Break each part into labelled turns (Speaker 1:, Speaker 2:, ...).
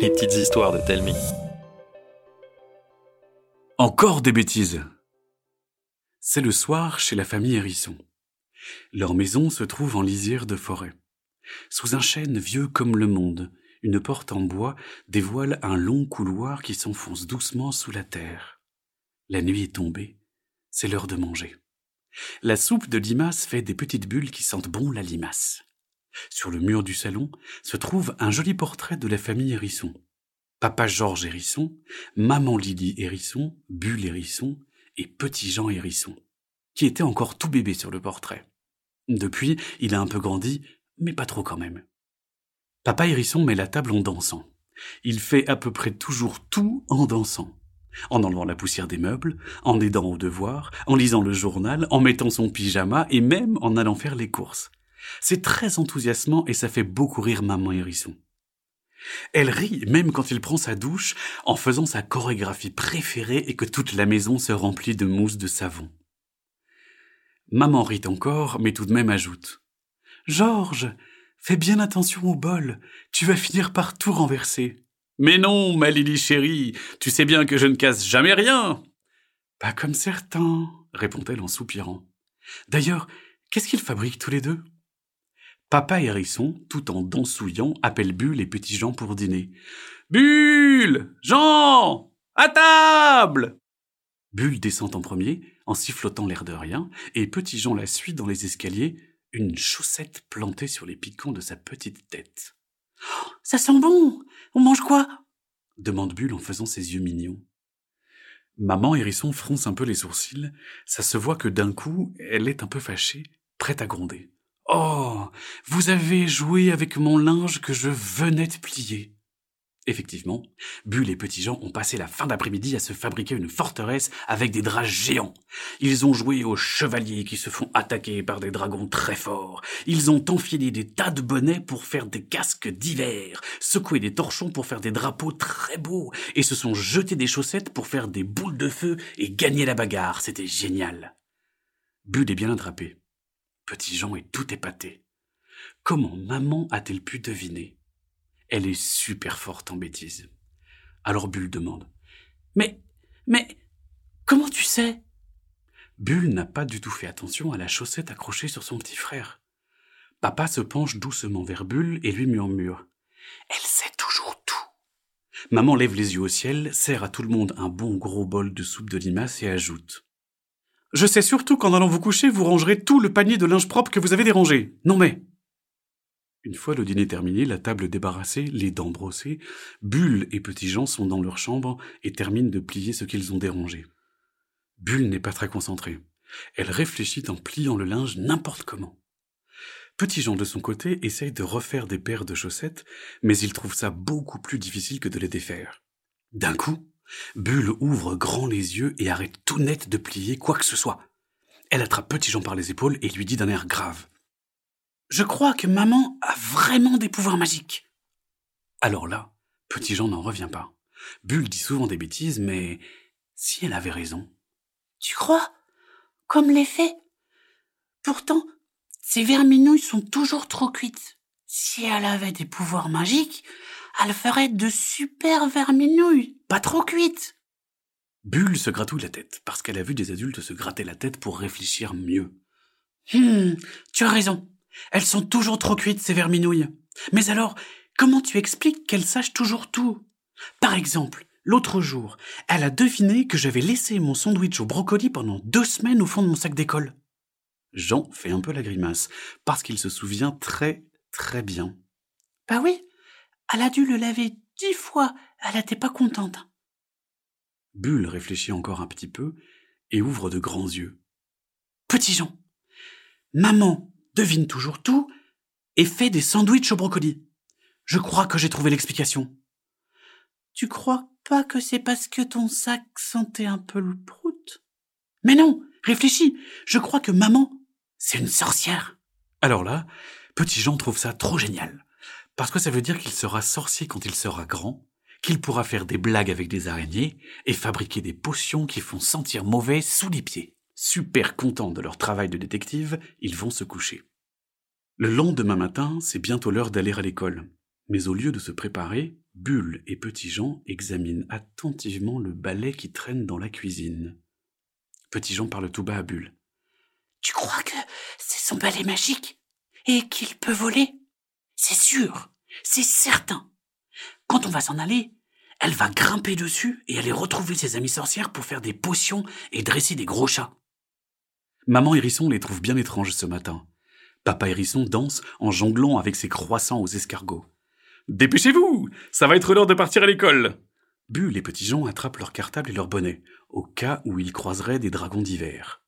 Speaker 1: Les petites histoires de Telmi.
Speaker 2: Encore des bêtises. C'est le soir chez la famille Hérisson. Leur maison se trouve en lisière de forêt. Sous un chêne vieux comme le monde, une porte en bois dévoile un long couloir qui s'enfonce doucement sous la terre. La nuit est tombée, c'est l'heure de manger. La soupe de limace fait des petites bulles qui sentent bon la limace. Sur le mur du salon se trouve un joli portrait de la famille Hérisson. Papa Georges Hérisson, maman Lydie Hérisson, Bulle Hérisson et petit Jean Hérisson, qui était encore tout bébé sur le portrait. Depuis, il a un peu grandi, mais pas trop quand même. Papa Hérisson met la table en dansant. Il fait à peu près toujours tout en dansant. En enlevant la poussière des meubles, en aidant au devoir, en lisant le journal, en mettant son pyjama et même en allant faire les courses. C'est très enthousiasmant et ça fait beaucoup rire maman Hérisson. Elle rit même quand il prend sa douche en faisant sa chorégraphie préférée et que toute la maison se remplit de mousse de savon. Maman rit encore, mais tout de même ajoute. Georges, fais bien attention au bol, tu vas finir par tout renverser. Mais non, ma Lily chérie, tu sais bien que je ne casse jamais rien. Pas comme certains, répond-elle en soupirant. D'ailleurs, qu'est-ce qu'ils fabriquent tous les deux? Papa Hérisson, tout en dansouillant, appelle Bulle et Petit Jean pour dîner. Bulle Jean À table Bulle descend en premier, en sifflotant l'air de rien, et Petit Jean la suit dans les escaliers, une chaussette plantée sur les piquants de sa petite tête. Ça sent bon On mange quoi? demande Bulle en faisant ses yeux mignons. Maman Hérisson fronce un peu les sourcils, ça se voit que d'un coup, elle est un peu fâchée, prête à gronder. Oh, vous avez joué avec mon linge que je venais de plier. Effectivement, Bulle et Petit Jean ont passé la fin d'après-midi à se fabriquer une forteresse avec des draps géants. Ils ont joué aux chevaliers qui se font attaquer par des dragons très forts. Ils ont enfilé des tas de bonnets pour faire des casques d'hiver, secoué des torchons pour faire des drapeaux très beaux, et se sont jetés des chaussettes pour faire des boules de feu et gagner la bagarre. C'était génial. Bulle est bien attrapé. Petit Jean est tout épaté. Comment maman a-t-elle pu deviner? Elle est super forte en bêtises. Alors Bulle demande. Mais, mais, comment tu sais? Bulle n'a pas du tout fait attention à la chaussette accrochée sur son petit frère. Papa se penche doucement vers Bulle et lui murmure. Elle sait toujours tout. Maman lève les yeux au ciel, sert à tout le monde un bon gros bol de soupe de limace et ajoute. Je sais surtout qu'en allant vous coucher, vous rangerez tout le panier de linge propre que vous avez dérangé. Non mais. Une fois le dîner terminé, la table débarrassée, les dents brossées, Bulle et Petit Jean sont dans leur chambre et terminent de plier ce qu'ils ont dérangé. Bulle n'est pas très concentrée. Elle réfléchit en pliant le linge n'importe comment. Petit Jean de son côté essaye de refaire des paires de chaussettes, mais il trouve ça beaucoup plus difficile que de les défaire. D'un coup, Bulle ouvre grand les yeux et arrête tout net de plier quoi que ce soit. Elle attrape Petit Jean par les épaules et lui dit d'un air grave. Je crois que maman a vraiment des pouvoirs magiques. Alors là, Petit Jean n'en revient pas. Bulle dit souvent des bêtises, mais si elle avait raison.
Speaker 3: Tu crois? Comme les fées? Pourtant, ces verminouilles sont toujours trop cuites. Si elle avait des pouvoirs magiques, elle ferait de super verminouilles, pas trop cuites.
Speaker 2: Bulle se gratouille la tête, parce qu'elle a vu des adultes se gratter la tête pour réfléchir mieux.
Speaker 3: Hum, tu as raison. Elles sont toujours trop cuites, ces verminouilles. Mais alors, comment tu expliques qu'elles sachent toujours tout? Par exemple, l'autre jour, elle a deviné que j'avais laissé mon sandwich au brocoli pendant deux semaines au fond de mon sac d'école.
Speaker 2: Jean fait un peu la grimace, parce qu'il se souvient très, très bien.
Speaker 3: Bah oui, elle a dû le laver dix fois. Elle n'était pas contente.
Speaker 2: Bulle réfléchit encore un petit peu et ouvre de grands yeux.
Speaker 3: Petit Jean, maman devine toujours tout et fait des sandwichs au brocoli. Je crois que j'ai trouvé l'explication. Tu crois pas que c'est parce que ton sac sentait un peu le prout? Mais non, réfléchis. Je crois que maman, c'est une sorcière.
Speaker 2: Alors là, Petit Jean trouve ça trop génial. Parce que ça veut dire qu'il sera sorcier quand il sera grand, qu'il pourra faire des blagues avec des araignées et fabriquer des potions qui font sentir mauvais sous les pieds. Super contents de leur travail de détective, ils vont se coucher. Le lendemain matin, c'est bientôt l'heure d'aller à l'école. Mais au lieu de se préparer, Bulle et Petit Jean examinent attentivement le balai qui traîne dans la cuisine. Petit Jean parle tout bas à Bulle.
Speaker 3: Tu crois que c'est son balai magique et qu'il peut voler? C'est sûr, c'est certain. Quand on va s'en aller, elle va grimper dessus et aller retrouver ses amies sorcières pour faire des potions et dresser des gros chats.
Speaker 2: Maman Hérisson les trouve bien étranges ce matin. Papa Hérisson danse en jonglant avec ses croissants aux escargots. Dépêchez-vous Ça va être l'heure de partir à l'école Bulle et Petit Jean attrapent leur cartable et leur bonnet, au cas où ils croiseraient des dragons d'hiver.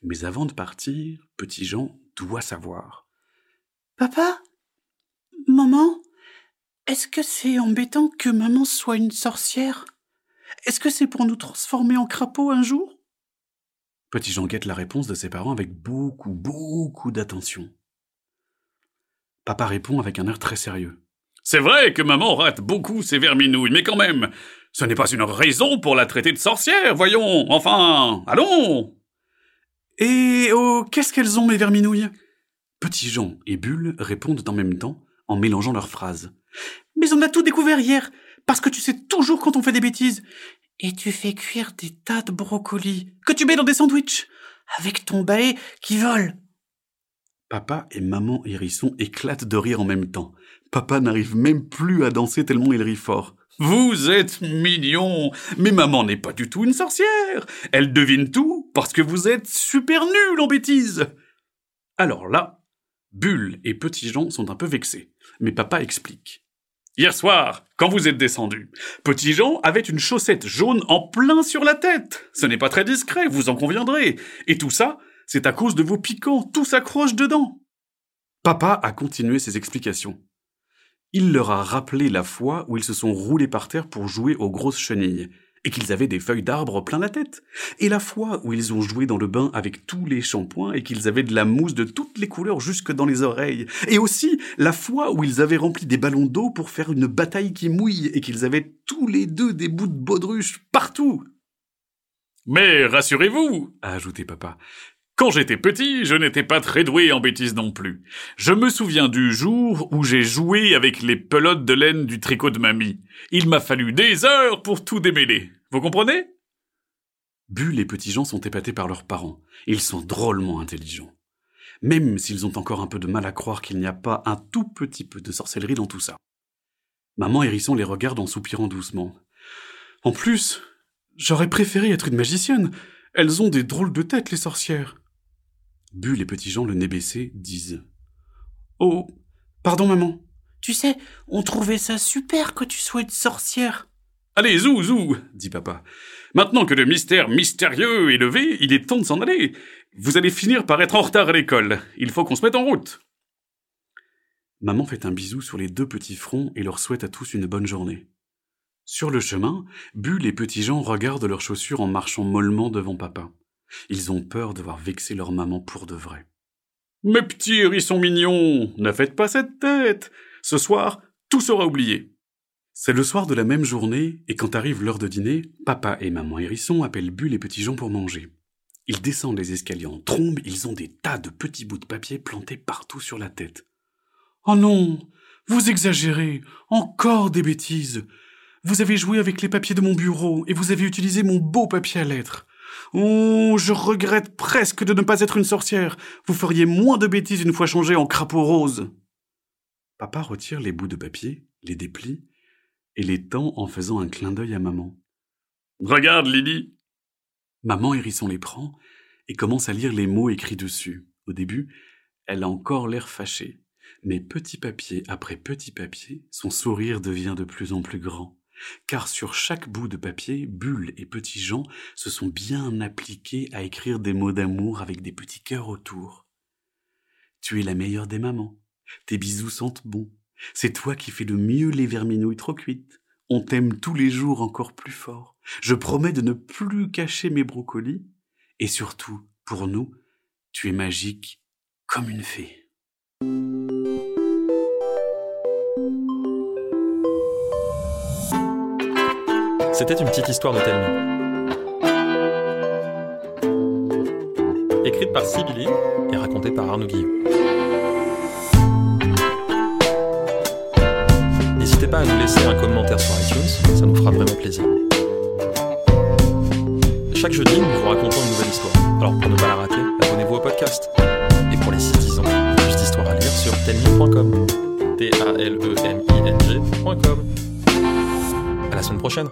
Speaker 2: Mais avant de partir, Petit Jean doit savoir.
Speaker 3: Papa? Maman Est-ce que c'est embêtant que maman soit une sorcière? Est-ce que c'est pour nous transformer en crapauds un jour?
Speaker 2: Petit Jean guette la réponse de ses parents avec beaucoup, beaucoup d'attention. Papa répond avec un air très sérieux. C'est vrai que maman rate beaucoup ses verminouilles, mais quand même, ce n'est pas une raison pour la traiter de sorcière, voyons. Enfin, allons.
Speaker 3: Et oh, qu'est-ce qu'elles ont, mes verminouilles
Speaker 2: Petit Jean et Bulle répondent en même temps, en mélangeant leurs phrases.
Speaker 3: Mais on a tout découvert hier, parce que tu sais toujours quand on fait des bêtises. Et tu fais cuire des tas de brocolis que tu mets dans des sandwichs, avec ton balai qui vole.
Speaker 2: Papa et maman hérisson éclatent de rire en même temps. Papa n'arrive même plus à danser tellement il rit fort. Vous êtes mignon, mais maman n'est pas du tout une sorcière. Elle devine tout parce que vous êtes super nul en bêtises. Alors là, Bulle et Petit Jean sont un peu vexés, mais papa explique. Hier soir, quand vous êtes descendu, Petit Jean avait une chaussette jaune en plein sur la tête. Ce n'est pas très discret, vous en conviendrez. Et tout ça, c'est à cause de vos piquants, tout s'accroche dedans. Papa a continué ses explications. Il leur a rappelé la fois où ils se sont roulés par terre pour jouer aux grosses chenilles, et qu'ils avaient des feuilles d'arbre plein la tête, et la fois où ils ont joué dans le bain avec tous les shampoings et qu'ils avaient de la mousse de toutes les couleurs jusque dans les oreilles, et aussi la fois où ils avaient rempli des ballons d'eau pour faire une bataille qui mouille et qu'ils avaient tous les deux des bouts de baudruche partout. Mais rassurez-vous, a ajouté papa, quand j'étais petit, je n'étais pas très doué en bêtises non plus. Je me souviens du jour où j'ai joué avec les pelotes de laine du tricot de mamie. Il m'a fallu des heures pour tout démêler. Vous comprenez? Bulle et Petit Jean sont épatés par leurs parents. Ils sont drôlement intelligents. Même s'ils ont encore un peu de mal à croire qu'il n'y a pas un tout petit peu de sorcellerie dans tout ça. Maman Hérisson les regarde en soupirant doucement. En plus, j'aurais préféré être une magicienne. Elles ont des drôles de têtes, les sorcières. Bulle et Petit Jean, le nez baissé, disent
Speaker 3: Oh, pardon, maman. Tu sais, on trouvait ça super que tu sois une sorcière.
Speaker 2: Allez, zou, zou, dit papa. Maintenant que le mystère mystérieux est levé, il est temps de s'en aller. Vous allez finir par être en retard à l'école. Il faut qu'on se mette en route. Maman fait un bisou sur les deux petits fronts et leur souhaite à tous une bonne journée. Sur le chemin, Bulle et Petit Jean regardent leurs chaussures en marchant mollement devant papa. Ils ont peur de voir vexer leur maman pour de vrai. Mes petits hérissons mignons, ne faites pas cette tête. Ce soir, tout sera oublié. C'est le soir de la même journée, et quand arrive l'heure de dîner, papa et maman hérisson appellent Bulle et Petit Jean pour manger. Ils descendent les escaliers en trombe, ils ont des tas de petits bouts de papier plantés partout sur la tête.
Speaker 3: Oh non, vous exagérez, encore des bêtises. Vous avez joué avec les papiers de mon bureau et vous avez utilisé mon beau papier à lettres. Oh, je regrette presque de ne pas être une sorcière. Vous feriez moins de bêtises une fois changé en crapaud rose.
Speaker 2: Papa retire les bouts de papier, les déplie, et les tend en faisant un clin d'œil à maman. Regarde, Lily. Maman hérisson les prend et commence à lire les mots écrits dessus. Au début, elle a encore l'air fâchée, mais petit papier après petit papier, son sourire devient de plus en plus grand car sur chaque bout de papier, Bulle et Petit Jean se sont bien appliqués à écrire des mots d'amour avec des petits cœurs autour. Tu es la meilleure des mamans. Tes bisous sentent bon. C'est toi qui fais le mieux les verminouilles trop cuites. On t'aime tous les jours encore plus fort. Je promets de ne plus cacher mes brocolis. Et surtout, pour nous, tu es magique comme une fée.
Speaker 1: C'était une petite histoire de Telmi. Écrite par Sibylle et racontée par Arnaud Guillot. pas à nous laisser un commentaire sur iTunes, ça nous fera vraiment plaisir. Chaque jeudi, nous vous racontons une nouvelle histoire. Alors pour ne pas la rater, abonnez-vous au podcast. Et pour les 6-10 ans, plus d'histoires à lire sur telming.com. T-A-L-E-M-I-N-G.com. À la semaine prochaine.